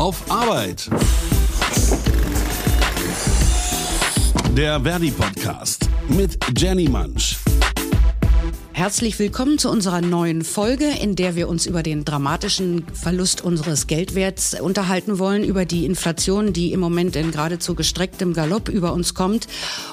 auf Arbeit. Der Verdi Podcast mit Jenny Mansch. Herzlich willkommen zu unserer neuen Folge, in der wir uns über den dramatischen Verlust unseres Geldwerts unterhalten wollen, über die Inflation, die im Moment in geradezu gestrecktem Galopp über uns kommt.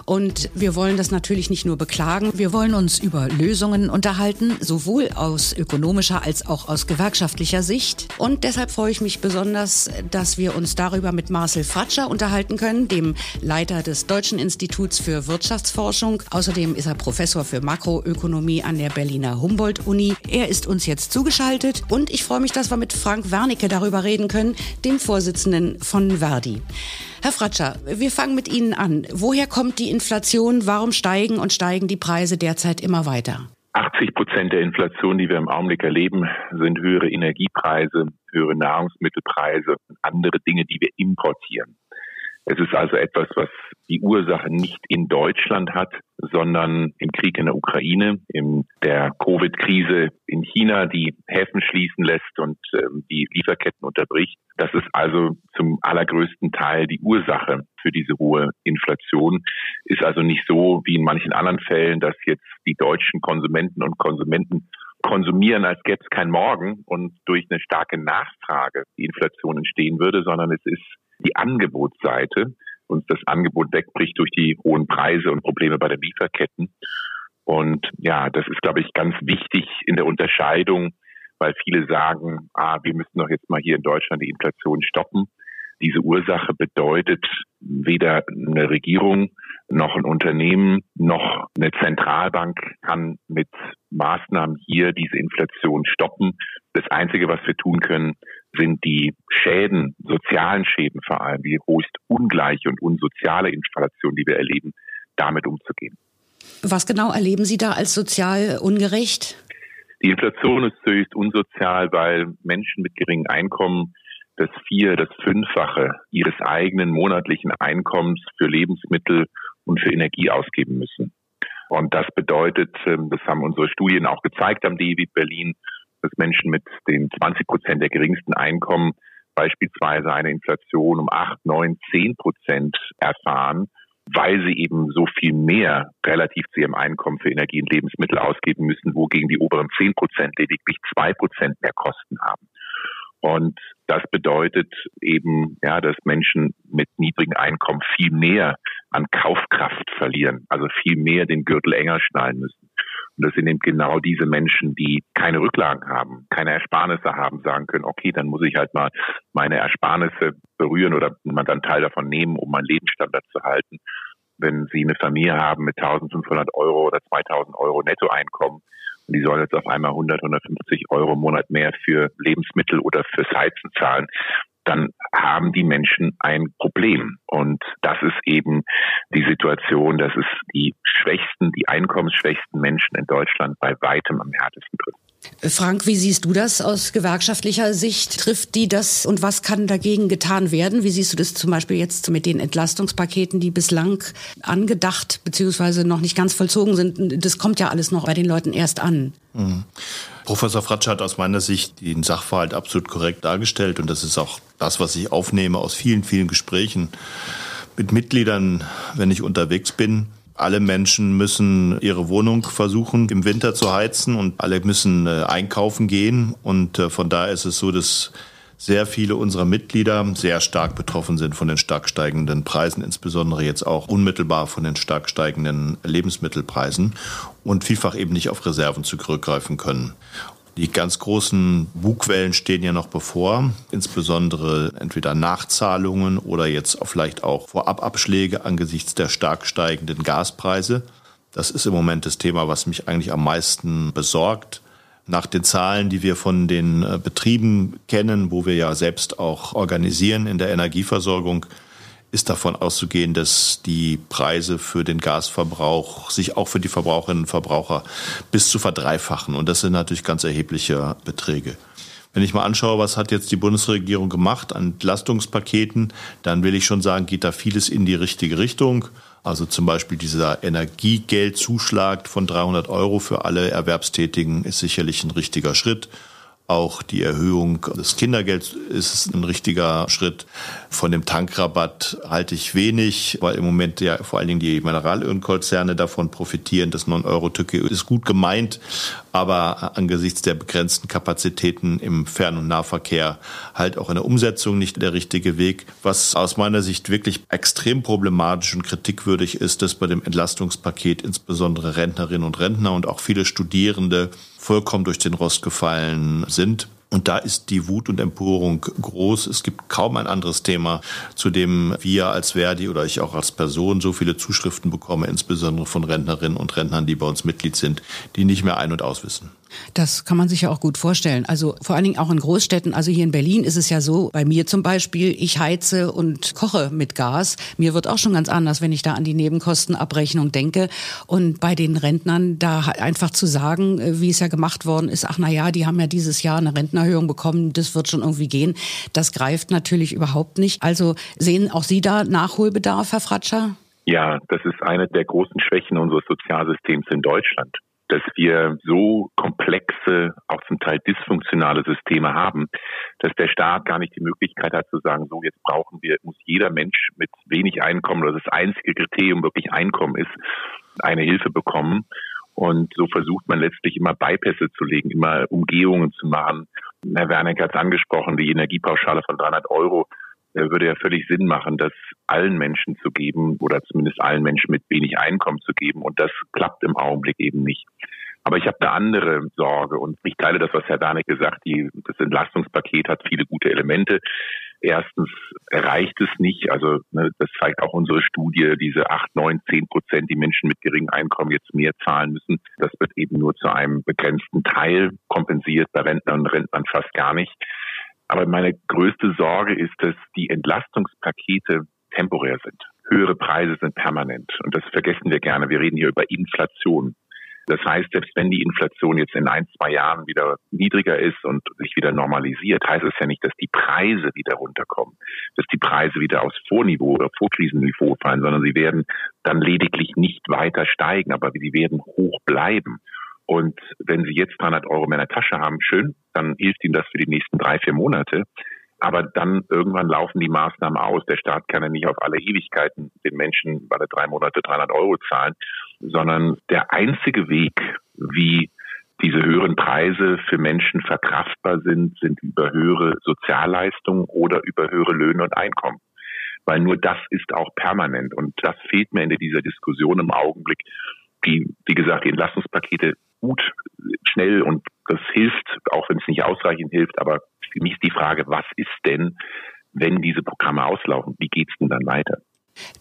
Und wir wollen das natürlich nicht nur beklagen, wir wollen uns über Lösungen unterhalten, sowohl aus ökonomischer als auch aus gewerkschaftlicher Sicht. Und deshalb freue ich mich besonders, dass wir uns darüber mit Marcel Fratscher unterhalten können, dem Leiter des Deutschen Instituts für Wirtschaftsforschung. Außerdem ist er Professor für Makroökonomie an der Berliner Humboldt-Uni. Er ist uns jetzt zugeschaltet und ich freue mich, dass wir mit Frank Wernicke darüber reden können, dem Vorsitzenden von Verdi. Herr Fratscher, wir fangen mit Ihnen an. Woher kommt die Inflation? Warum steigen und steigen die Preise derzeit immer weiter? 80 Prozent der Inflation, die wir im Augenblick erleben, sind höhere Energiepreise, höhere Nahrungsmittelpreise und andere Dinge, die wir importieren. Es ist also etwas, was die Ursache nicht in Deutschland hat, sondern im Krieg in der Ukraine, in der Covid-Krise in China, die Häfen schließen lässt und ähm, die Lieferketten unterbricht. Das ist also zum allergrößten Teil die Ursache für diese hohe Inflation. Ist also nicht so wie in manchen anderen Fällen, dass jetzt die deutschen Konsumenten und Konsumenten konsumieren, als gäbe es kein Morgen und durch eine starke Nachfrage die Inflation entstehen würde, sondern es ist die Angebotsseite uns das Angebot wegbricht durch die hohen Preise und Probleme bei den Lieferketten. Und ja, das ist, glaube ich, ganz wichtig in der Unterscheidung, weil viele sagen, ah, wir müssen doch jetzt mal hier in Deutschland die Inflation stoppen. Diese Ursache bedeutet weder eine Regierung noch ein Unternehmen noch eine Zentralbank kann mit Maßnahmen hier diese Inflation stoppen. Das Einzige, was wir tun können, sind die Schäden, sozialen Schäden vor allem, die höchst ungleiche und unsoziale Inflation, die wir erleben, damit umzugehen. Was genau erleben Sie da als sozial ungerecht? Die Inflation ist höchst unsozial, weil Menschen mit geringen Einkommen das vier, das fünffache ihres eigenen monatlichen Einkommens für Lebensmittel und für Energie ausgeben müssen. Und das bedeutet, ähm, das haben unsere Studien auch gezeigt am DEWIT Berlin, dass Menschen mit den 20 Prozent der geringsten Einkommen beispielsweise eine Inflation um 8, 9, 10 Prozent erfahren, weil sie eben so viel mehr relativ zu ihrem Einkommen für Energie und Lebensmittel ausgeben müssen, wogegen die oberen 10 Prozent lediglich 2 Prozent mehr Kosten haben. Und das bedeutet eben, ja, dass Menschen mit niedrigen Einkommen viel mehr an Kaufkraft verlieren, also viel mehr den Gürtel enger schnallen müssen. Und das sind eben genau diese Menschen, die keine Rücklagen haben, keine Ersparnisse haben, sagen können, okay, dann muss ich halt mal meine Ersparnisse berühren oder man dann Teil davon nehmen, um meinen Lebensstandard zu halten. Wenn Sie eine Familie haben mit 1500 Euro oder 2000 Euro Nettoeinkommen, und die sollen jetzt auf einmal 100, 150 Euro im Monat mehr für Lebensmittel oder fürs Heizen zahlen, dann haben die Menschen ein Problem. Und das ist eben die Situation, dass es die schwächsten, die einkommensschwächsten Menschen in Deutschland bei weitem am härtesten trifft. Frank, wie siehst du das aus gewerkschaftlicher Sicht? Trifft die das und was kann dagegen getan werden? Wie siehst du das zum Beispiel jetzt mit den Entlastungspaketen, die bislang angedacht bzw. noch nicht ganz vollzogen sind? Das kommt ja alles noch bei den Leuten erst an. Mhm. Professor Fratsch hat aus meiner Sicht den Sachverhalt absolut korrekt dargestellt und das ist auch das, was ich aufnehme aus vielen, vielen Gesprächen mit Mitgliedern, wenn ich unterwegs bin. Alle Menschen müssen ihre Wohnung versuchen im Winter zu heizen und alle müssen äh, einkaufen gehen. Und äh, von daher ist es so, dass sehr viele unserer Mitglieder sehr stark betroffen sind von den stark steigenden Preisen, insbesondere jetzt auch unmittelbar von den stark steigenden Lebensmittelpreisen und vielfach eben nicht auf Reserven zurückgreifen können. Die ganz großen Bugwellen stehen ja noch bevor, insbesondere entweder Nachzahlungen oder jetzt vielleicht auch Vorababschläge angesichts der stark steigenden Gaspreise. Das ist im Moment das Thema, was mich eigentlich am meisten besorgt. Nach den Zahlen, die wir von den äh, Betrieben kennen, wo wir ja selbst auch organisieren in der Energieversorgung, ist davon auszugehen, dass die Preise für den Gasverbrauch sich auch für die Verbraucherinnen und Verbraucher bis zu verdreifachen. Und das sind natürlich ganz erhebliche Beträge. Wenn ich mal anschaue, was hat jetzt die Bundesregierung gemacht an Entlastungspaketen, dann will ich schon sagen, geht da vieles in die richtige Richtung. Also zum Beispiel dieser Energiegeldzuschlag von 300 Euro für alle Erwerbstätigen ist sicherlich ein richtiger Schritt. Auch die Erhöhung des Kindergelds ist ein richtiger Schritt. Von dem Tankrabatt halte ich wenig, weil im Moment ja vor allen Dingen die Mineralölkonzerne davon profitieren. Das 9-Euro-Ticket ist gut gemeint, aber angesichts der begrenzten Kapazitäten im Fern- und Nahverkehr halt auch in der Umsetzung nicht der richtige Weg. Was aus meiner Sicht wirklich extrem problematisch und kritikwürdig ist, dass bei dem Entlastungspaket insbesondere Rentnerinnen und Rentner und auch viele Studierende vollkommen durch den Rost gefallen sind. Und da ist die Wut und Empörung groß. Es gibt kaum ein anderes Thema, zu dem wir als Verdi oder ich auch als Person so viele Zuschriften bekomme, insbesondere von Rentnerinnen und Rentnern, die bei uns Mitglied sind, die nicht mehr ein- und auswissen. Das kann man sich ja auch gut vorstellen. Also vor allen Dingen auch in Großstädten. Also hier in Berlin ist es ja so, bei mir zum Beispiel, ich heize und koche mit Gas. Mir wird auch schon ganz anders, wenn ich da an die Nebenkostenabrechnung denke. Und bei den Rentnern da einfach zu sagen, äh, wie es ja gemacht worden ist, ach na ja, die haben ja dieses Jahr eine Rentenerhöhung bekommen, das wird schon irgendwie gehen. Das greift natürlich überhaupt nicht. Also sehen auch Sie da Nachholbedarf, Herr Fratscher? Ja, das ist eine der großen Schwächen unseres Sozialsystems in Deutschland dass wir so komplexe, auch zum Teil dysfunktionale Systeme haben, dass der Staat gar nicht die Möglichkeit hat zu sagen, so jetzt brauchen wir, muss jeder Mensch mit wenig Einkommen oder das einzige Kriterium wirklich Einkommen ist, eine Hilfe bekommen. Und so versucht man letztlich immer Bypässe zu legen, immer Umgehungen zu machen. Herr Werneck hat es angesprochen, die Energiepauschale von 300 Euro würde ja völlig Sinn machen, das allen Menschen zu geben oder zumindest allen Menschen mit wenig Einkommen zu geben. Und das klappt im Augenblick eben nicht. Aber ich habe eine andere Sorge und ich teile das, was Herr Danek gesagt, die, das Entlastungspaket hat viele gute Elemente. Erstens erreicht es nicht, also ne, das zeigt auch unsere Studie, diese acht, neun, zehn Prozent, die Menschen mit geringem Einkommen jetzt mehr zahlen müssen. Das wird eben nur zu einem begrenzten Teil kompensiert, bei Rentnern und Rentnern fast gar nicht. Aber meine größte Sorge ist, dass die Entlastungspakete temporär sind. Höhere Preise sind permanent. Und das vergessen wir gerne. Wir reden hier über Inflation. Das heißt, selbst wenn die Inflation jetzt in ein, zwei Jahren wieder niedriger ist und sich wieder normalisiert, heißt es ja nicht, dass die Preise wieder runterkommen, dass die Preise wieder aufs Vorniveau oder Vorkrisenniveau fallen, sondern sie werden dann lediglich nicht weiter steigen, aber sie werden hoch bleiben. Und wenn Sie jetzt 300 Euro mehr in der Tasche haben, schön, dann hilft Ihnen das für die nächsten drei, vier Monate. Aber dann irgendwann laufen die Maßnahmen aus. Der Staat kann ja nicht auf alle Ewigkeiten den Menschen alle drei Monate 300 Euro zahlen, sondern der einzige Weg, wie diese höheren Preise für Menschen verkraftbar sind, sind über höhere Sozialleistungen oder über höhere Löhne und Einkommen. Weil nur das ist auch permanent. Und das fehlt mir in dieser Diskussion im Augenblick. Die, wie gesagt, die Entlastungspakete gut, schnell und das hilft, auch wenn es nicht ausreichend hilft. Aber für mich ist die Frage, was ist denn, wenn diese Programme auslaufen? Wie geht es denn dann weiter?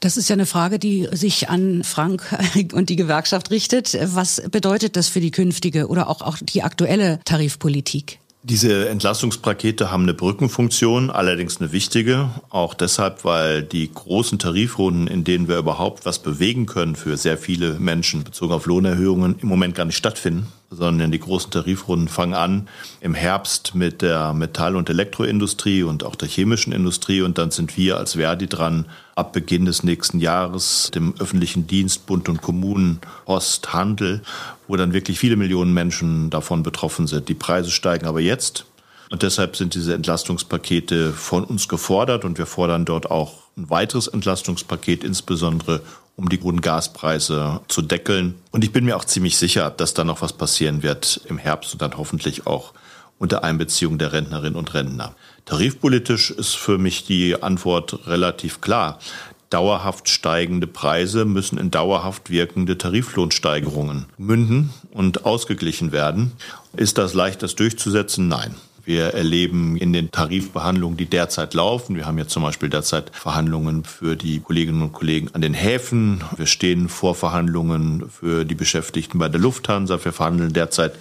Das ist ja eine Frage, die sich an Frank und die Gewerkschaft richtet. Was bedeutet das für die künftige oder auch, auch die aktuelle Tarifpolitik? Diese Entlastungspakete haben eine Brückenfunktion, allerdings eine wichtige, auch deshalb, weil die großen Tarifrunden, in denen wir überhaupt was bewegen können für sehr viele Menschen bezogen auf Lohnerhöhungen, im Moment gar nicht stattfinden sondern die großen Tarifrunden fangen an im Herbst mit der Metall- und Elektroindustrie und auch der chemischen Industrie. Und dann sind wir als Verdi dran, ab Beginn des nächsten Jahres dem öffentlichen Dienst, Bund und Kommunen, Post, Handel, wo dann wirklich viele Millionen Menschen davon betroffen sind. Die Preise steigen aber jetzt und deshalb sind diese Entlastungspakete von uns gefordert und wir fordern dort auch ein weiteres Entlastungspaket, insbesondere um die guten Gaspreise zu deckeln. Und ich bin mir auch ziemlich sicher, dass da noch was passieren wird im Herbst und dann hoffentlich auch unter Einbeziehung der Rentnerinnen und Rentner. Tarifpolitisch ist für mich die Antwort relativ klar. Dauerhaft steigende Preise müssen in dauerhaft wirkende Tariflohnsteigerungen münden und ausgeglichen werden. Ist das leicht, das durchzusetzen? Nein. Wir erleben in den Tarifbehandlungen, die derzeit laufen. Wir haben jetzt zum Beispiel derzeit Verhandlungen für die Kolleginnen und Kollegen an den Häfen. Wir stehen vor Verhandlungen für die Beschäftigten bei der Lufthansa. Wir verhandeln derzeit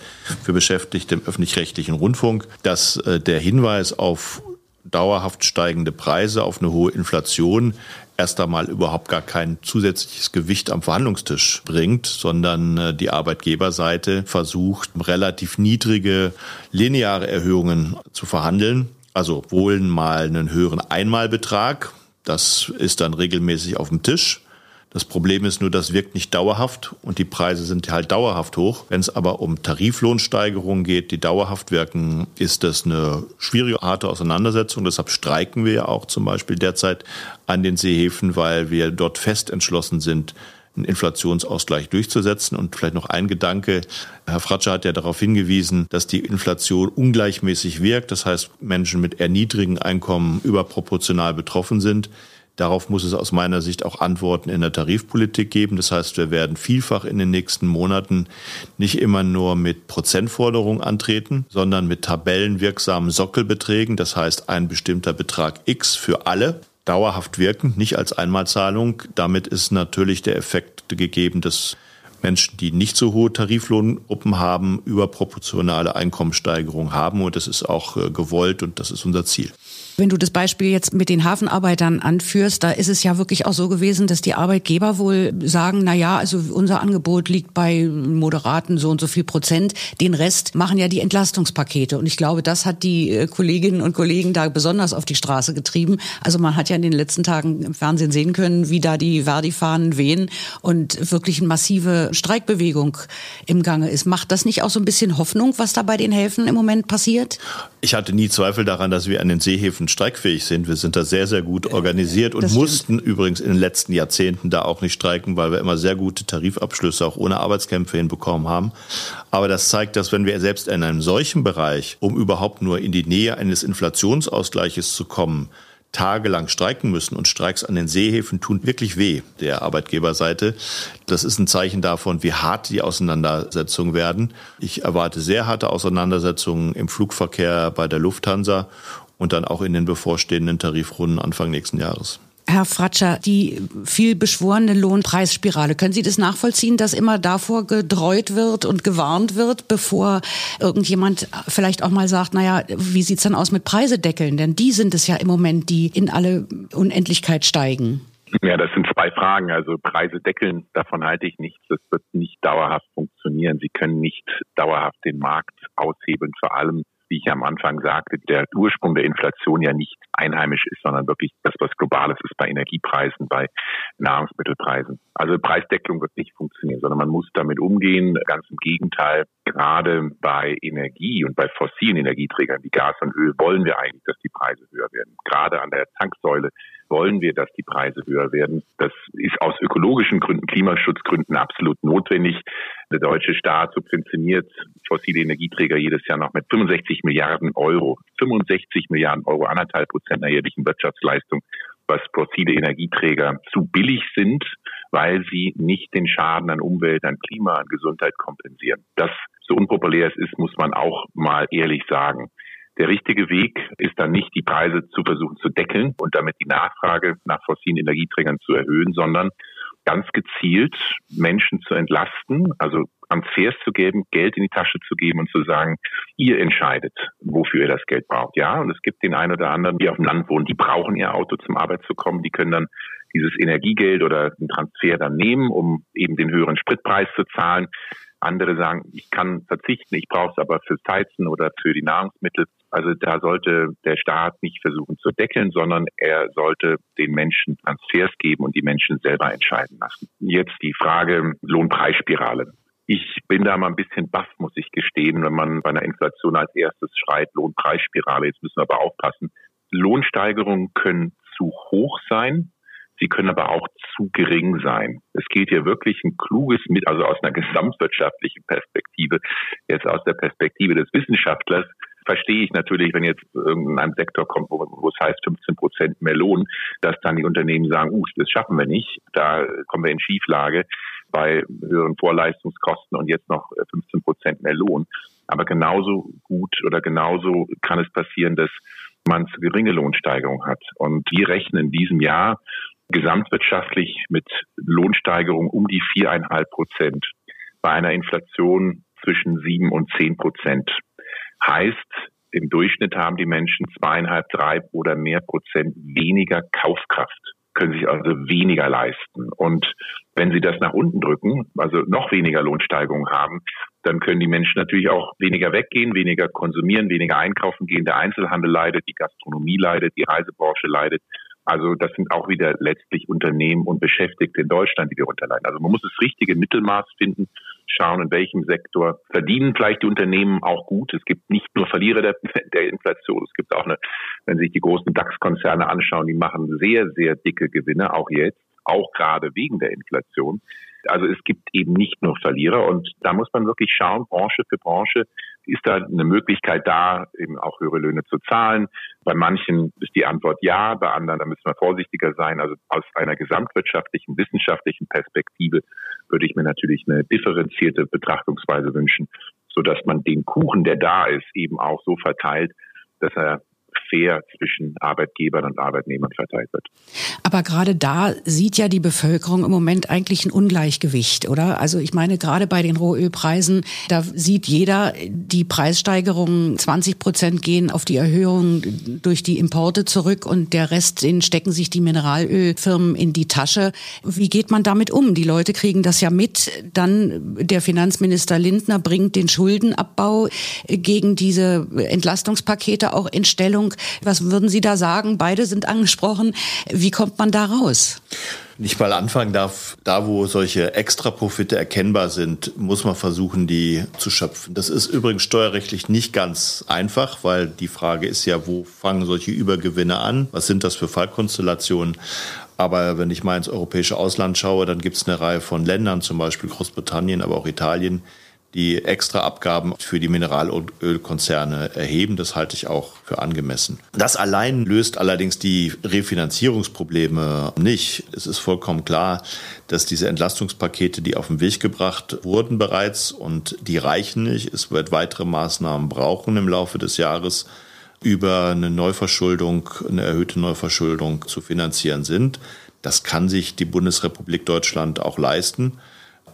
für Beschäftigte im öffentlich-rechtlichen Rundfunk, dass äh, der Hinweis auf dauerhaft steigende Preise, auf eine hohe Inflation erst einmal überhaupt gar kein zusätzliches Gewicht am Verhandlungstisch bringt, sondern äh, die Arbeitgeberseite versucht, relativ niedrige lineare Erhöhungen zu verhandeln. Also wohl mal einen höheren Einmalbetrag. Das ist dann regelmäßig auf dem Tisch. Das Problem ist nur, das wirkt nicht dauerhaft und die Preise sind halt dauerhaft hoch. Wenn es aber um Tariflohnsteigerungen geht, die dauerhaft wirken, ist das eine schwierige, harte Auseinandersetzung. Deshalb streiken wir ja auch zum Beispiel derzeit an den Seehäfen, weil wir dort fest entschlossen sind, einen Inflationsausgleich durchzusetzen. Und vielleicht noch ein Gedanke. Herr Fratscher hat ja darauf hingewiesen, dass die Inflation ungleichmäßig wirkt. Das heißt, Menschen mit eher niedrigen Einkommen überproportional betroffen sind. Darauf muss es aus meiner Sicht auch Antworten in der Tarifpolitik geben. Das heißt, wir werden vielfach in den nächsten Monaten nicht immer nur mit Prozentforderungen antreten, sondern mit tabellenwirksamen Sockelbeträgen. Das heißt, ein bestimmter Betrag X für alle dauerhaft wirken, nicht als Einmalzahlung. Damit ist natürlich der Effekt gegeben, dass Menschen, die nicht so hohe Tariflohngruppen haben, überproportionale Einkommenssteigerung haben. Und das ist auch äh, gewollt und das ist unser Ziel. Wenn du das Beispiel jetzt mit den Hafenarbeitern anführst, da ist es ja wirklich auch so gewesen, dass die Arbeitgeber wohl sagen, na ja, also unser Angebot liegt bei moderaten so und so viel Prozent. Den Rest machen ja die Entlastungspakete. Und ich glaube, das hat die äh, Kolleginnen und Kollegen da besonders auf die Straße getrieben. Also man hat ja in den letzten Tagen im Fernsehen sehen können, wie da die Verdi-Fahnen wehen und wirklich eine massive Streikbewegung im Gange ist. Macht das nicht auch so ein bisschen Hoffnung, was da bei den Häfen im Moment passiert? Ich hatte nie Zweifel daran, dass wir an den Seehäfen Häfen streikfähig sind. Wir sind da sehr, sehr gut organisiert und mussten übrigens in den letzten Jahrzehnten da auch nicht streiken, weil wir immer sehr gute Tarifabschlüsse auch ohne Arbeitskämpfe hinbekommen haben. Aber das zeigt, dass wenn wir selbst in einem solchen Bereich, um überhaupt nur in die Nähe eines Inflationsausgleiches zu kommen, tagelang streiken müssen und Streiks an den Seehäfen tun wirklich weh der Arbeitgeberseite. Das ist ein Zeichen davon, wie hart die Auseinandersetzungen werden. Ich erwarte sehr harte Auseinandersetzungen im Flugverkehr bei der Lufthansa und dann auch in den bevorstehenden Tarifrunden Anfang nächsten Jahres. Herr Fratscher, die viel beschworene Lohnpreisspirale, können Sie das nachvollziehen, dass immer davor gedreut wird und gewarnt wird, bevor irgendjemand vielleicht auch mal sagt, naja, wie sieht's dann aus mit Preisedeckeln? Denn die sind es ja im Moment, die in alle Unendlichkeit steigen. Ja, das sind zwei Fragen. Also Preise deckeln, davon halte ich nichts. Das wird nicht dauerhaft funktionieren. Sie können nicht dauerhaft den Markt aushebeln, vor allem wie ich am Anfang sagte, der Ursprung der Inflation ja nicht einheimisch ist, sondern wirklich das, was globales ist bei Energiepreisen, bei Nahrungsmittelpreisen. Also Preisdeckelung wird nicht funktionieren, sondern man muss damit umgehen. Ganz im Gegenteil, gerade bei Energie und bei fossilen Energieträgern wie Gas und Öl wollen wir eigentlich, dass die Preise höher werden. Gerade an der Tanksäule wollen wir, dass die Preise höher werden. Das ist aus ökologischen Gründen, Klimaschutzgründen absolut notwendig. Der deutsche Staat subventioniert fossile Energieträger jedes Jahr noch mit 65 Milliarden Euro. 65 Milliarden Euro, anderthalb Prozent der jährlichen Wirtschaftsleistung, was fossile Energieträger zu billig sind, weil sie nicht den Schaden an Umwelt, an Klima, an Gesundheit kompensieren. Das so unpopulär es ist, muss man auch mal ehrlich sagen. Der richtige Weg ist dann nicht, die Preise zu versuchen zu deckeln und damit die Nachfrage nach fossilen Energieträgern zu erhöhen, sondern ganz gezielt Menschen zu entlasten, also Transfers zu geben, Geld in die Tasche zu geben und zu sagen, ihr entscheidet, wofür ihr das Geld braucht. Ja, und es gibt den einen oder anderen, die auf dem Land wohnen, die brauchen ihr Auto zum Arbeit zu kommen, die können dann dieses Energiegeld oder den Transfer dann nehmen, um eben den höheren Spritpreis zu zahlen. Andere sagen, ich kann verzichten, ich brauche es aber fürs Heizen oder für die Nahrungsmittel. Also da sollte der Staat nicht versuchen zu deckeln, sondern er sollte den Menschen Transfers geben und die Menschen selber entscheiden lassen. Jetzt die Frage Lohnpreisspirale. Ich bin da mal ein bisschen baff, muss ich gestehen, wenn man bei einer Inflation als erstes schreit, Lohnpreisspirale. Jetzt müssen wir aber aufpassen. Lohnsteigerungen können zu hoch sein, Sie können aber auch zu gering sein. Es geht hier wirklich ein kluges mit, also aus einer gesamtwirtschaftlichen Perspektive, jetzt aus der Perspektive des Wissenschaftlers, verstehe ich natürlich, wenn jetzt irgendein Sektor kommt, wo, wo es heißt 15 Prozent mehr Lohn, dass dann die Unternehmen sagen, uh, das schaffen wir nicht, da kommen wir in Schieflage bei höheren Vorleistungskosten und jetzt noch 15 Prozent mehr Lohn. Aber genauso gut oder genauso kann es passieren, dass man zu geringe Lohnsteigerung hat. Und wir rechnen in diesem Jahr gesamtwirtschaftlich mit Lohnsteigerung um die viereinhalb Prozent bei einer Inflation zwischen sieben und zehn Prozent. Heißt, im Durchschnitt haben die Menschen zweieinhalb, drei oder mehr Prozent weniger Kaufkraft, können sich also weniger leisten. Und wenn sie das nach unten drücken, also noch weniger Lohnsteigerung haben, dann können die Menschen natürlich auch weniger weggehen, weniger konsumieren, weniger einkaufen gehen. Der Einzelhandel leidet, die Gastronomie leidet, die Reisebranche leidet. Also das sind auch wieder letztlich Unternehmen und Beschäftigte in Deutschland, die darunter leiden. Also man muss das richtige Mittelmaß finden, schauen, in welchem Sektor verdienen vielleicht die Unternehmen auch gut. Es gibt nicht nur Verlierer der, der Inflation, es gibt auch eine, wenn sich die großen DAX-Konzerne anschauen, die machen sehr, sehr dicke Gewinne, auch jetzt, auch gerade wegen der Inflation. Also es gibt eben nicht nur Verlierer und da muss man wirklich schauen, Branche für Branche, ist da eine Möglichkeit da, eben auch höhere Löhne zu zahlen? Bei manchen ist die Antwort ja, bei anderen, da müssen wir vorsichtiger sein. Also aus einer gesamtwirtschaftlichen, wissenschaftlichen Perspektive würde ich mir natürlich eine differenzierte Betrachtungsweise wünschen, sodass man den Kuchen, der da ist, eben auch so verteilt, dass er fair zwischen Arbeitgebern und Arbeitnehmern verteilt wird. Aber gerade da sieht ja die Bevölkerung im Moment eigentlich ein Ungleichgewicht, oder? Also ich meine, gerade bei den Rohölpreisen, da sieht jeder, die Preissteigerungen 20 Prozent gehen auf die Erhöhung durch die Importe zurück und der Rest, den stecken sich die Mineralölfirmen in die Tasche. Wie geht man damit um? Die Leute kriegen das ja mit. Dann der Finanzminister Lindner bringt den Schuldenabbau gegen diese Entlastungspakete auch in Stellung. Was würden Sie da sagen? Beide sind angesprochen. Wie kommt man da raus? Nicht mal anfangen darf, da wo solche Extraprofite erkennbar sind, muss man versuchen, die zu schöpfen. Das ist übrigens steuerrechtlich nicht ganz einfach, weil die Frage ist ja, wo fangen solche Übergewinne an? Was sind das für Fallkonstellationen? Aber wenn ich mal ins europäische Ausland schaue, dann gibt es eine Reihe von Ländern, zum Beispiel Großbritannien, aber auch Italien, die extra Abgaben für die Mineralölkonzerne erheben. Das halte ich auch für angemessen. Das allein löst allerdings die Refinanzierungsprobleme nicht. Es ist vollkommen klar, dass diese Entlastungspakete, die auf den Weg gebracht wurden bereits und die reichen nicht. Es wird weitere Maßnahmen brauchen im Laufe des Jahres über eine Neuverschuldung, eine erhöhte Neuverschuldung zu finanzieren sind. Das kann sich die Bundesrepublik Deutschland auch leisten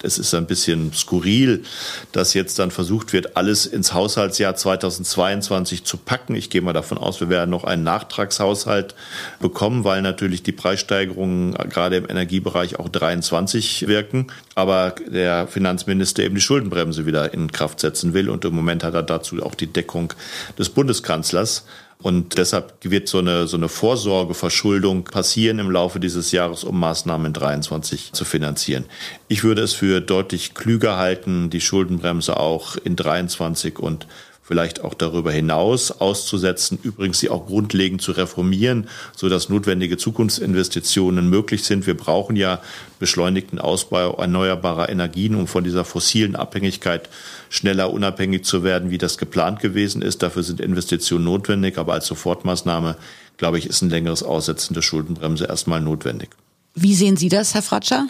es ist ein bisschen skurril, dass jetzt dann versucht wird, alles ins Haushaltsjahr 2022 zu packen. Ich gehe mal davon aus, wir werden noch einen Nachtragshaushalt bekommen, weil natürlich die Preissteigerungen gerade im Energiebereich auch 23 wirken. Aber der Finanzminister eben die Schuldenbremse wieder in Kraft setzen will. Und im Moment hat er dazu auch die Deckung des Bundeskanzlers. Und deshalb wird so eine, so eine Vorsorgeverschuldung passieren im Laufe dieses Jahres, um Maßnahmen in 23 zu finanzieren. Ich würde es für deutlich klüger halten, die Schuldenbremse auch in 23 und vielleicht auch darüber hinaus auszusetzen, übrigens sie auch grundlegend zu reformieren, so dass notwendige Zukunftsinvestitionen möglich sind. Wir brauchen ja beschleunigten Ausbau erneuerbarer Energien, um von dieser fossilen Abhängigkeit schneller unabhängig zu werden, wie das geplant gewesen ist. Dafür sind Investitionen notwendig, aber als Sofortmaßnahme, glaube ich, ist ein längeres Aussetzen der Schuldenbremse erstmal notwendig. Wie sehen Sie das, Herr Fratscher?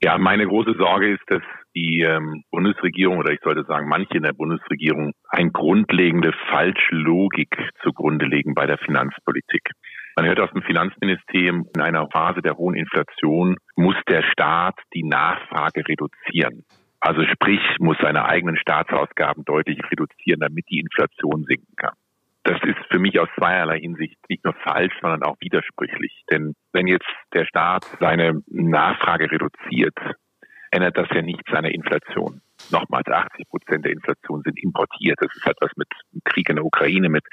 Ja, meine große Sorge ist, dass die ähm, Bundesregierung oder ich sollte sagen, manche in der Bundesregierung eine grundlegende Falschlogik zugrunde legen bei der Finanzpolitik. Man hört aus dem Finanzministerium, in einer Phase der hohen Inflation muss der Staat die Nachfrage reduzieren. Also sprich, muss seine eigenen Staatsausgaben deutlich reduzieren, damit die Inflation sinken kann. Das ist für mich aus zweierlei Hinsicht nicht nur falsch, sondern auch widersprüchlich. Denn wenn jetzt der Staat seine Nachfrage reduziert, ändert das ja nichts an der Inflation. Nochmals 80 Prozent der Inflation sind importiert. Das ist etwas mit Krieg in der Ukraine, mit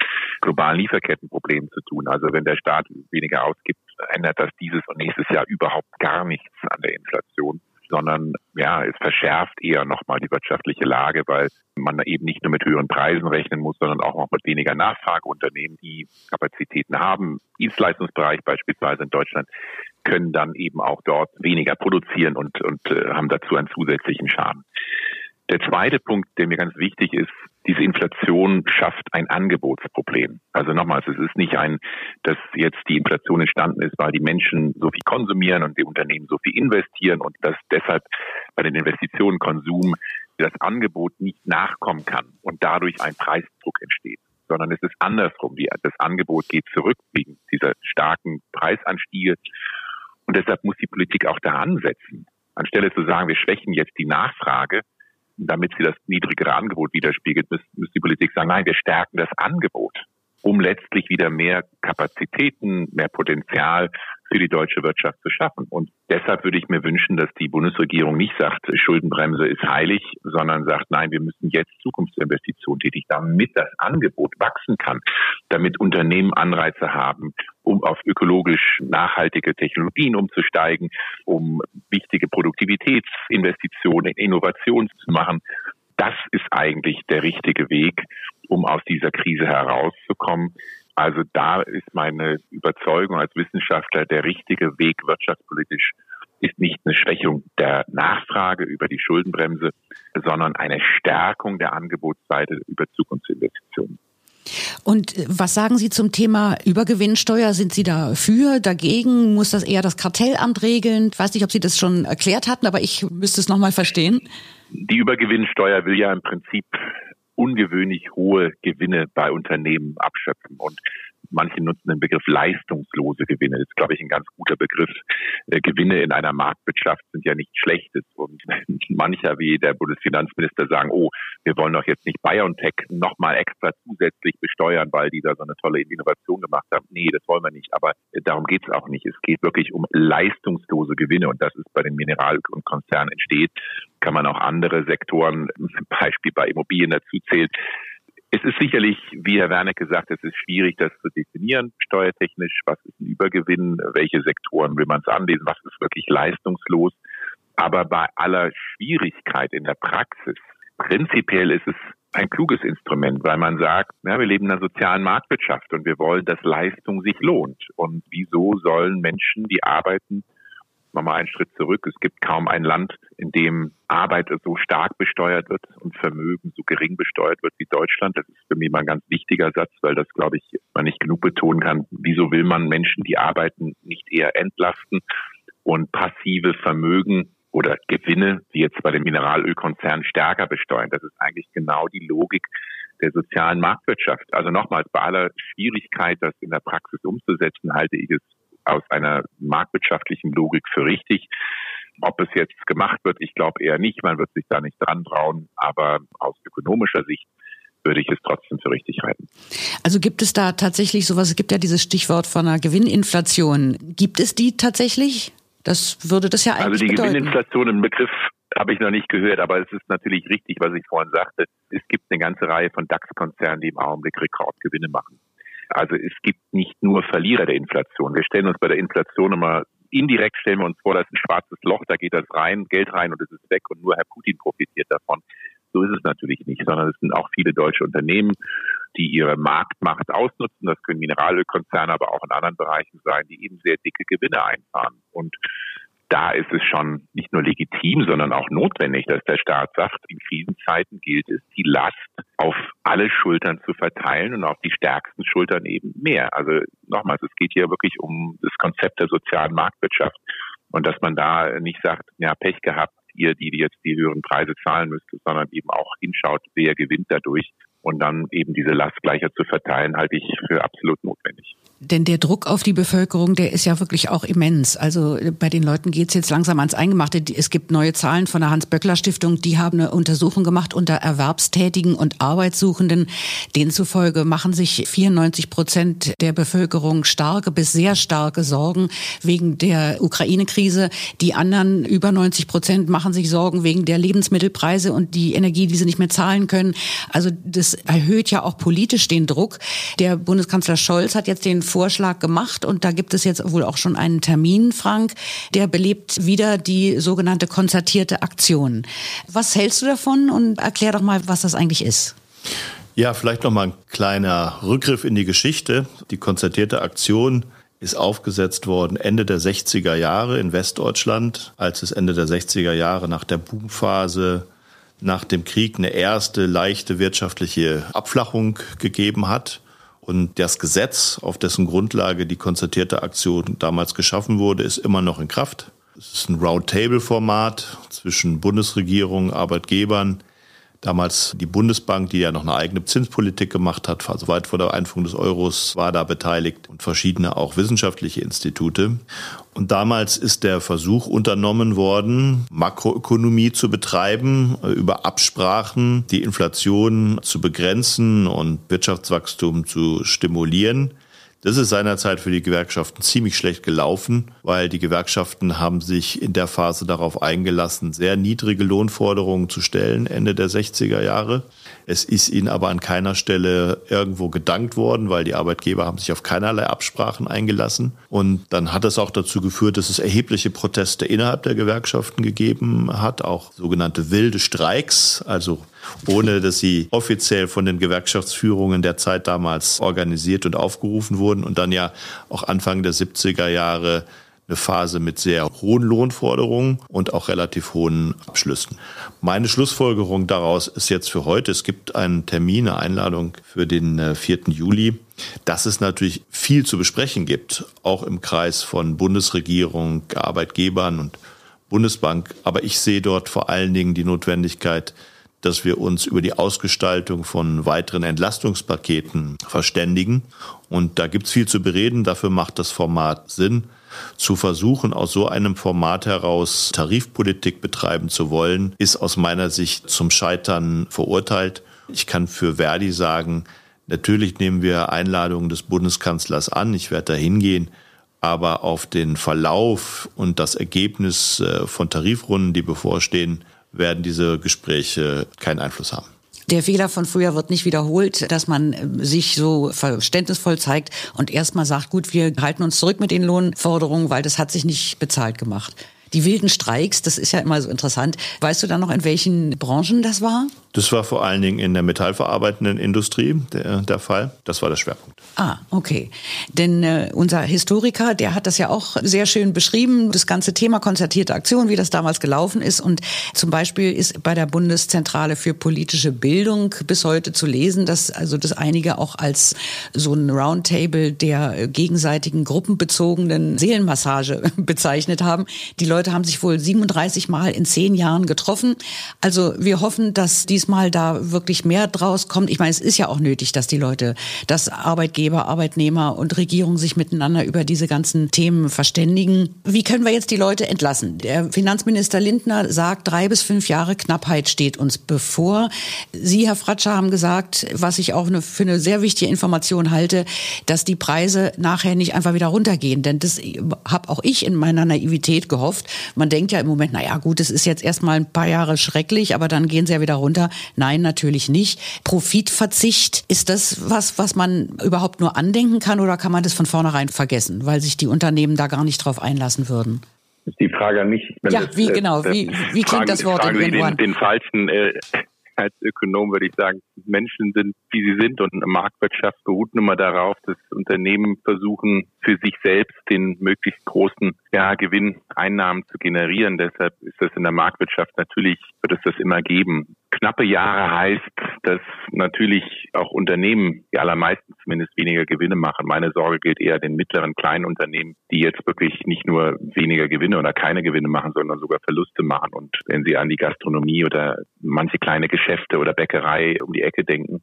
globalen Lieferkettenproblemen zu tun. Also wenn der Staat weniger ausgibt, ändert das dieses und nächstes Jahr überhaupt gar nichts an der Inflation sondern ja, es verschärft eher nochmal die wirtschaftliche Lage, weil man eben nicht nur mit höheren Preisen rechnen muss, sondern auch noch mit weniger Nachfrageunternehmen, die Kapazitäten haben. Dienstleistungsbereich beispielsweise in Deutschland können dann eben auch dort weniger produzieren und, und äh, haben dazu einen zusätzlichen Schaden. Der zweite Punkt, der mir ganz wichtig ist, diese Inflation schafft ein Angebotsproblem. Also nochmals, es ist nicht ein, dass jetzt die Inflation entstanden ist, weil die Menschen so viel konsumieren und die Unternehmen so viel investieren und dass deshalb bei den Investitionen Konsum das Angebot nicht nachkommen kann und dadurch ein Preisdruck entsteht sondern es ist andersrum. das Angebot geht zurück wegen dieser starken Preisanstiege. Und deshalb muss die Politik auch da ansetzen. Anstelle zu sagen, wir schwächen jetzt die Nachfrage, damit sie das niedrigere Angebot widerspiegelt, muss, muss die Politik sagen, nein, wir stärken das Angebot. Um letztlich wieder mehr Kapazitäten, mehr Potenzial für die deutsche Wirtschaft zu schaffen. Und deshalb würde ich mir wünschen, dass die Bundesregierung nicht sagt, Schuldenbremse ist heilig, sondern sagt, nein, wir müssen jetzt Zukunftsinvestitionen tätig, damit das Angebot wachsen kann, damit Unternehmen Anreize haben, um auf ökologisch nachhaltige Technologien umzusteigen, um wichtige Produktivitätsinvestitionen in Innovation zu machen. Das ist eigentlich der richtige Weg, um aus dieser Krise herauszukommen. Also da ist meine Überzeugung als Wissenschaftler, der richtige Weg wirtschaftspolitisch ist nicht eine Schwächung der Nachfrage über die Schuldenbremse, sondern eine Stärkung der Angebotsseite über Zukunftsinvestitionen. Und äh, was sagen Sie zum Thema Übergewinnsteuer? Sind Sie da für, dagegen? Muss das eher das Kartellamt regeln? Ich weiß nicht, ob Sie das schon erklärt hatten, aber ich müsste es nochmal verstehen. Die Übergewinnsteuer will ja im Prinzip ungewöhnlich hohe Gewinne bei Unternehmen abschöpfen. Und manche nutzen den Begriff leistungslose Gewinne. Das ist, glaube ich, ein ganz guter Begriff. Äh, Gewinne in einer Marktwirtschaft sind ja nichts Schlechtes. Und mancher wie der Bundesfinanzminister sagen, oh, wir wollen doch jetzt nicht BioNTech nochmal extra zusätzlich besteuern, weil die da so eine tolle Innovation gemacht haben. Nee, das wollen wir nicht. Aber äh, darum geht es auch nicht. Es geht wirklich um leistungslose Gewinne. Und das ist bei den Mineral- und Konzernen entsteht. Kann man auch andere Sektoren, zum Beispiel bei Immobilien dazu zählen. Es ist sicherlich, wie Herr Werner gesagt, es ist schwierig, das zu definieren, steuertechnisch. Was ist ein Übergewinn? Welche Sektoren will man es anlesen? Was ist wirklich leistungslos? Aber bei aller Schwierigkeit in der Praxis, prinzipiell ist es ein kluges Instrument, weil man sagt, ja, wir leben in einer sozialen Marktwirtschaft und wir wollen, dass Leistung sich lohnt. Und wieso sollen Menschen, die arbeiten, nochmal einen Schritt zurück. Es gibt kaum ein Land, in dem Arbeit so stark besteuert wird und Vermögen so gering besteuert wird wie Deutschland. Das ist für mich mal ein ganz wichtiger Satz, weil das, glaube ich, man nicht genug betonen kann. Wieso will man Menschen, die arbeiten, nicht eher entlasten und passive Vermögen oder Gewinne, wie jetzt bei den Mineralölkonzernen, stärker besteuern? Das ist eigentlich genau die Logik der sozialen Marktwirtschaft. Also nochmals, bei aller Schwierigkeit, das in der Praxis umzusetzen, halte ich es aus einer marktwirtschaftlichen Logik für richtig. Ob es jetzt gemacht wird, ich glaube eher nicht. Man wird sich da nicht dran trauen. Aber aus ökonomischer Sicht würde ich es trotzdem für richtig halten. Also gibt es da tatsächlich sowas? Es gibt ja dieses Stichwort von einer Gewinninflation. Gibt es die tatsächlich? Das würde das ja eigentlich Also die bedeuten. Gewinninflation im Begriff habe ich noch nicht gehört, aber es ist natürlich richtig, was ich vorhin sagte. Es gibt eine ganze Reihe von DAX-Konzernen, die im Augenblick Rekordgewinne machen. Also es gibt nicht nur Verlierer der Inflation. Wir stellen uns bei der Inflation immer indirekt stellen wir uns vor, da ist ein schwarzes Loch, da geht das rein, Geld rein und es ist weg und nur Herr Putin profitiert davon. So ist es natürlich nicht, sondern es sind auch viele deutsche Unternehmen, die ihre Marktmacht ausnutzen. Das können Mineralölkonzerne, aber auch in anderen Bereichen sein, die eben sehr dicke Gewinne einfahren. Und da ist es schon nicht nur legitim, sondern auch notwendig, dass der Staat sagt, in Krisenzeiten gilt es, die Last auf alle Schultern zu verteilen und auf die stärksten Schultern eben mehr. Also nochmals, es geht hier wirklich um das Konzept der sozialen Marktwirtschaft und dass man da nicht sagt, ja, Pech gehabt, ihr, die jetzt die höheren Preise zahlen müsst, sondern eben auch hinschaut, wer gewinnt dadurch und dann eben diese Last gleicher zu verteilen, halte ich für absolut notwendig. Denn der Druck auf die Bevölkerung, der ist ja wirklich auch immens. Also bei den Leuten geht's jetzt langsam ans Eingemachte. Es gibt neue Zahlen von der Hans-Böckler-Stiftung, die haben eine Untersuchung gemacht unter Erwerbstätigen und Arbeitssuchenden. Denen zufolge machen sich 94 Prozent der Bevölkerung starke bis sehr starke Sorgen wegen der Ukraine-Krise. Die anderen über 90 Prozent machen sich Sorgen wegen der Lebensmittelpreise und die Energie, die sie nicht mehr zahlen können. Also das erhöht ja auch politisch den Druck. Der Bundeskanzler Scholz hat jetzt den Vorschlag gemacht und da gibt es jetzt wohl auch schon einen Termin, Frank, der belebt wieder die sogenannte konzertierte Aktion. Was hältst du davon und erklär doch mal, was das eigentlich ist? Ja, vielleicht noch mal ein kleiner Rückgriff in die Geschichte. Die konzertierte Aktion ist aufgesetzt worden Ende der 60er Jahre in Westdeutschland, als es Ende der 60er Jahre nach der Boomphase nach dem Krieg eine erste leichte wirtschaftliche Abflachung gegeben hat. Und das Gesetz, auf dessen Grundlage die konzertierte Aktion damals geschaffen wurde, ist immer noch in Kraft. Es ist ein Roundtable-Format zwischen Bundesregierung, Arbeitgebern, Damals die Bundesbank, die ja noch eine eigene Zinspolitik gemacht hat, also weit vor der Einführung des Euros, war da beteiligt und verschiedene auch wissenschaftliche Institute. Und damals ist der Versuch unternommen worden, Makroökonomie zu betreiben, äh, über Absprachen die Inflation zu begrenzen und Wirtschaftswachstum zu stimulieren. Das ist seinerzeit für die Gewerkschaften ziemlich schlecht gelaufen, weil die Gewerkschaften haben sich in der Phase darauf eingelassen, sehr niedrige Lohnforderungen zu stellen, Ende der 60er Jahre. Es ist ihnen aber an keiner Stelle irgendwo gedankt worden, weil die Arbeitgeber haben sich auf keinerlei Absprachen eingelassen. Und dann hat es auch dazu geführt, dass es erhebliche Proteste innerhalb der Gewerkschaften gegeben hat, auch sogenannte wilde Streiks, also ohne dass sie offiziell von den Gewerkschaftsführungen der Zeit damals organisiert und aufgerufen wurden und dann ja auch Anfang der 70er Jahre eine Phase mit sehr hohen Lohnforderungen und auch relativ hohen Abschlüssen. Meine Schlussfolgerung daraus ist jetzt für heute, es gibt einen Termin, eine Einladung für den 4. Äh, Juli, dass es natürlich viel zu besprechen gibt, auch im Kreis von Bundesregierung, Arbeitgebern und Bundesbank. Aber ich sehe dort vor allen Dingen die Notwendigkeit, dass wir uns über die Ausgestaltung von weiteren Entlastungspaketen verständigen. Und da gibt's viel zu bereden. Dafür macht das Format Sinn. Zu versuchen, aus so einem Format heraus Tarifpolitik betreiben zu wollen, ist aus meiner Sicht zum Scheitern verurteilt. Ich kann für Verdi sagen, natürlich nehmen wir Einladungen des Bundeskanzlers an. Ich werde da hingehen. Aber auf den Verlauf und das Ergebnis äh, von Tarifrunden, die bevorstehen, werden diese Gespräche keinen Einfluss haben. Der Fehler von früher wird nicht wiederholt, dass man äh, sich so verständnisvoll zeigt und erstmal sagt, gut, wir halten uns zurück mit den Lohnforderungen, weil das hat sich nicht bezahlt gemacht. Die wilden Streiks, das ist ja immer so interessant. Weißt du da noch, in welchen Branchen das war? Das war vor allen Dingen in der metallverarbeitenden Industrie der, der Fall. Das war der Schwerpunkt. Ah, okay. Denn äh, unser Historiker, der hat das ja auch sehr schön beschrieben, das ganze Thema konzertierte Aktion, wie das damals gelaufen ist. Und zum Beispiel ist bei der Bundeszentrale für politische Bildung bis heute zu lesen, dass also das einige auch als so ein Roundtable der gegenseitigen gruppenbezogenen Seelenmassage bezeichnet haben. Die Leute haben sich wohl 37 Mal in zehn Jahren getroffen. Also wir hoffen, dass die diesmal da wirklich mehr draus kommt. Ich meine, es ist ja auch nötig, dass die Leute, dass Arbeitgeber, Arbeitnehmer und Regierung sich miteinander über diese ganzen Themen verständigen. Wie können wir jetzt die Leute entlassen? Der Finanzminister Lindner sagt, drei bis fünf Jahre Knappheit steht uns bevor. Sie, Herr Fratscher, haben gesagt, was ich auch für eine sehr wichtige Information halte, dass die Preise nachher nicht einfach wieder runtergehen. Denn das habe auch ich in meiner Naivität gehofft. Man denkt ja im Moment, na ja, gut, es ist jetzt erstmal ein paar Jahre schrecklich, aber dann gehen sie ja wieder runter. Nein, natürlich nicht. Profitverzicht, ist das was, was man überhaupt nur andenken kann oder kann man das von vornherein vergessen, weil sich die Unternehmen da gar nicht drauf einlassen würden? Das ist die Frage an mich. Ja, das, wie äh, genau, wie, wie klingt fragen, das Wort fragen in den, den falschen äh, als Ökonom würde ich sagen, Menschen sind, wie sie sind und eine Marktwirtschaft beruht nun mal darauf, dass Unternehmen versuchen, für sich selbst den möglichst großen ja, Gewinn, Einnahmen zu generieren. Deshalb ist das in der Marktwirtschaft natürlich, wird es das immer geben. Knappe Jahre heißt, dass natürlich auch Unternehmen, die allermeisten zumindest weniger Gewinne machen. Meine Sorge gilt eher den mittleren, kleinen Unternehmen, die jetzt wirklich nicht nur weniger Gewinne oder keine Gewinne machen, sondern sogar Verluste machen. Und wenn Sie an die Gastronomie oder manche kleine Geschäfte oder Bäckerei um die Ecke denken,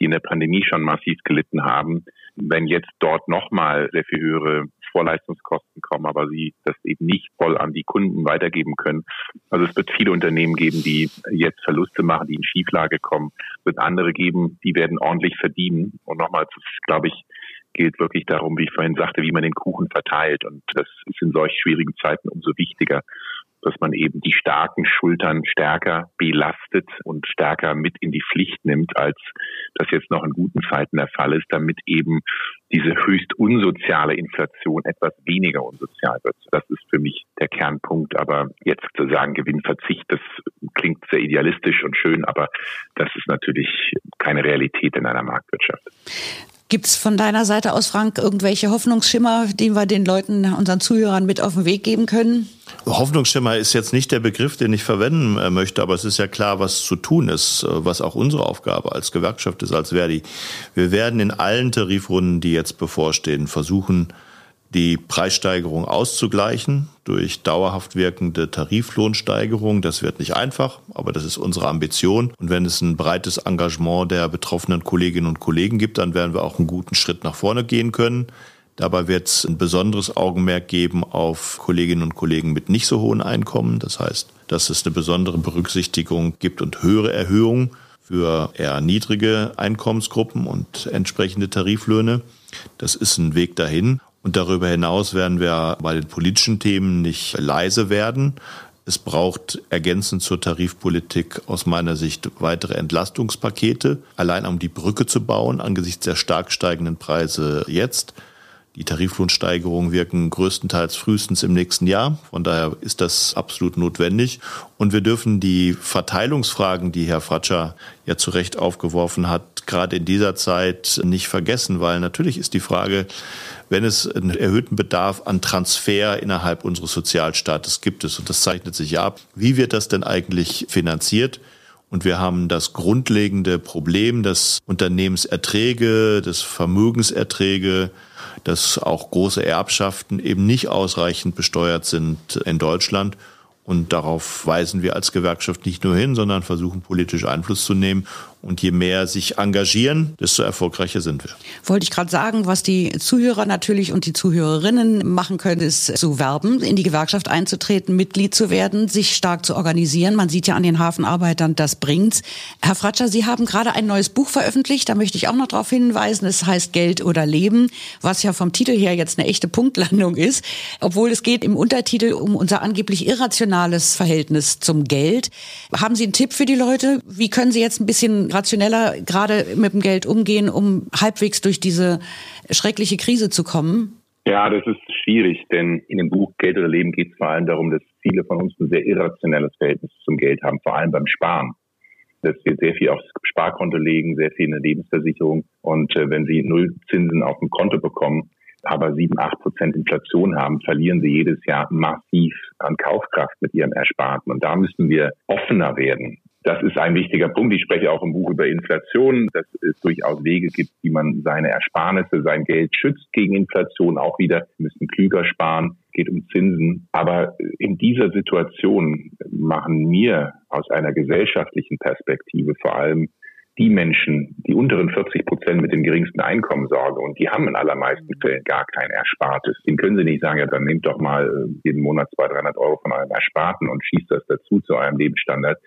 die in der Pandemie schon massiv gelitten haben, wenn jetzt dort nochmal sehr viel höhere Vorleistungskosten kommen, aber sie das eben nicht voll an die Kunden weitergeben können. Also es wird viele Unternehmen geben, die jetzt Verluste machen, die in Schieflage kommen. Es wird andere geben, die werden ordentlich verdienen. Und nochmal, glaube ich, gilt wirklich darum, wie ich vorhin sagte, wie man den Kuchen verteilt. Und das ist in solch schwierigen Zeiten umso wichtiger dass man eben die starken Schultern stärker belastet und stärker mit in die Pflicht nimmt, als das jetzt noch in guten Zeiten der Fall ist, damit eben diese höchst unsoziale Inflation etwas weniger unsozial wird. Das ist für mich der Kernpunkt. Aber jetzt zu sagen, Gewinnverzicht, das klingt sehr idealistisch und schön, aber das ist natürlich keine Realität in einer Marktwirtschaft. Gibt es von deiner Seite aus, Frank, irgendwelche Hoffnungsschimmer, die wir den Leuten, unseren Zuhörern mit auf den Weg geben können? Hoffnungsschimmer ist jetzt nicht der Begriff, den ich verwenden äh, möchte, aber es ist ja klar, was zu tun ist, äh, was auch unsere Aufgabe als Gewerkschaft ist, als Verdi. Wir werden in allen Tarifrunden, die jetzt bevorstehen, versuchen, die Preissteigerung auszugleichen durch dauerhaft wirkende Tariflohnsteigerung. Das wird nicht einfach, aber das ist unsere Ambition. Und wenn es ein breites Engagement der betroffenen Kolleginnen und Kollegen gibt, dann werden wir auch einen guten Schritt nach vorne gehen können. Dabei wird es ein besonderes Augenmerk geben auf Kolleginnen und Kollegen mit nicht so hohen Einkommen. Das heißt, dass es eine besondere Berücksichtigung gibt und höhere Erhöhungen für eher niedrige Einkommensgruppen und entsprechende Tariflöhne. Das ist ein Weg dahin. Und darüber hinaus werden wir bei den politischen Themen nicht leise werden. Es braucht ergänzend zur Tarifpolitik aus meiner Sicht weitere Entlastungspakete, allein um die Brücke zu bauen angesichts der stark steigenden Preise jetzt. Die Tariflohnsteigerungen wirken größtenteils frühestens im nächsten Jahr. Von daher ist das absolut notwendig. Und wir dürfen die Verteilungsfragen, die Herr Fratscher ja zu Recht aufgeworfen hat, gerade in dieser Zeit nicht vergessen, weil natürlich ist die Frage, wenn es einen erhöhten Bedarf an Transfer innerhalb unseres Sozialstaates gibt es, und das zeichnet sich ab, wie wird das denn eigentlich finanziert? Und wir haben das grundlegende Problem, dass Unternehmenserträge, dass Vermögenserträge, dass auch große Erbschaften eben nicht ausreichend besteuert sind in Deutschland. Und darauf weisen wir als Gewerkschaft nicht nur hin, sondern versuchen politisch Einfluss zu nehmen. Und je mehr sich engagieren, desto erfolgreicher sind wir. Wollte ich gerade sagen, was die Zuhörer natürlich und die Zuhörerinnen machen können, ist zu werben, in die Gewerkschaft einzutreten, Mitglied zu werden, sich stark zu organisieren. Man sieht ja an den Hafenarbeitern, das bringt's. Herr Fratscher, Sie haben gerade ein neues Buch veröffentlicht. Da möchte ich auch noch darauf hinweisen. Es heißt Geld oder Leben, was ja vom Titel her jetzt eine echte Punktlandung ist. Obwohl es geht im Untertitel um unser angeblich irrationales Verhältnis zum Geld. Haben Sie einen Tipp für die Leute? Wie können Sie jetzt ein bisschen rationeller gerade mit dem Geld umgehen, um halbwegs durch diese schreckliche Krise zu kommen? Ja, das ist schwierig, denn in dem Buch Geld oder Leben geht es vor allem darum, dass viele von uns ein sehr irrationelles Verhältnis zum Geld haben, vor allem beim Sparen. Dass wir sehr viel aufs Sparkonto legen, sehr viel in der Lebensversicherung. Und äh, wenn Sie null Zinsen auf dem Konto bekommen, aber sieben, acht Prozent Inflation haben, verlieren sie jedes Jahr massiv an Kaufkraft mit ihrem Ersparten. Und da müssen wir offener werden. Das ist ein wichtiger Punkt. Ich spreche auch im Buch über Inflation, dass es durchaus Wege gibt, wie man seine Ersparnisse, sein Geld schützt gegen Inflation. Auch wieder wir müssen klüger sparen, geht um Zinsen. Aber in dieser Situation machen mir aus einer gesellschaftlichen Perspektive vor allem die Menschen, die unteren 40 Prozent mit dem geringsten Einkommen sorgen und die haben in allermeisten Fällen gar kein Erspartes. Den können Sie nicht sagen, ja, dann nehmt doch mal äh, jeden Monat 200, 300 Euro von eurem Ersparten und schießt das dazu zu eurem Lebensstandard.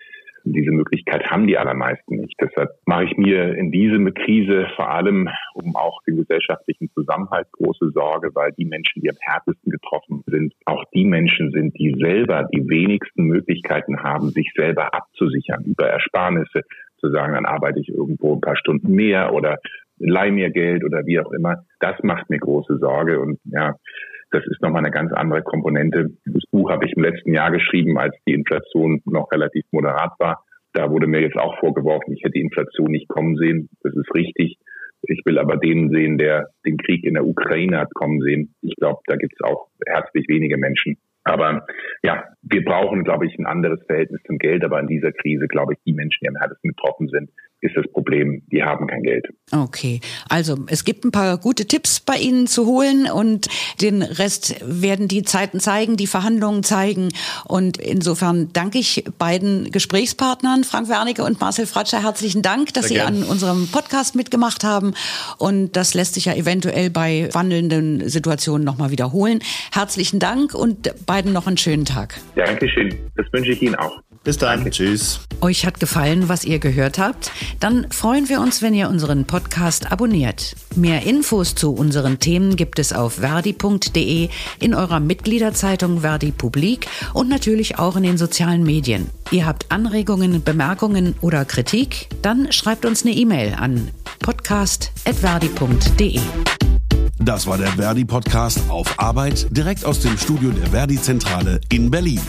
Diese Möglichkeit haben die allermeisten nicht. Deshalb mache ich mir in diese Krise vor allem um auch den gesellschaftlichen Zusammenhalt große Sorge, weil die Menschen, die am härtesten getroffen sind, auch die Menschen sind, die selber die wenigsten Möglichkeiten haben, sich selber abzusichern über Ersparnisse, zu sagen, dann arbeite ich irgendwo ein paar Stunden mehr oder leih mir Geld oder wie auch immer. Das macht mir große Sorge und ja, das ist nochmal eine ganz andere Komponente. Das Buch habe ich im letzten Jahr geschrieben, als die Inflation noch relativ moderat war. Da wurde mir jetzt auch vorgeworfen, ich hätte die Inflation nicht kommen sehen. Das ist richtig. Ich will aber den sehen, der den Krieg in der Ukraine hat kommen sehen. Ich glaube, da gibt es auch herzlich wenige Menschen. Aber ja, wir brauchen, glaube ich, ein anderes Verhältnis zum Geld. Aber in dieser Krise, glaube ich, die Menschen, die am härtesten betroffen sind, ist das Problem, die haben kein Geld. Okay, also es gibt ein paar gute Tipps bei Ihnen zu holen und den Rest werden die Zeiten zeigen, die Verhandlungen zeigen. Und insofern danke ich beiden Gesprächspartnern, Frank Wernicke und Marcel Fratscher, herzlichen Dank, dass Sehr Sie gern. an unserem Podcast mitgemacht haben. Und das lässt sich ja eventuell bei wandelnden Situationen nochmal wiederholen. Herzlichen Dank und beiden noch einen schönen Tag. Dankeschön, das wünsche ich Ihnen auch. Bis dann. Danke. Tschüss. Euch hat gefallen, was ihr gehört habt? Dann freuen wir uns, wenn ihr unseren Podcast abonniert. Mehr Infos zu unseren Themen gibt es auf verdi.de, in eurer Mitgliederzeitung Verdi Publik und natürlich auch in den sozialen Medien. Ihr habt Anregungen, Bemerkungen oder Kritik? Dann schreibt uns eine E-Mail an podcast.verdi.de. Das war der Verdi Podcast auf Arbeit direkt aus dem Studio der Verdi Zentrale in Berlin.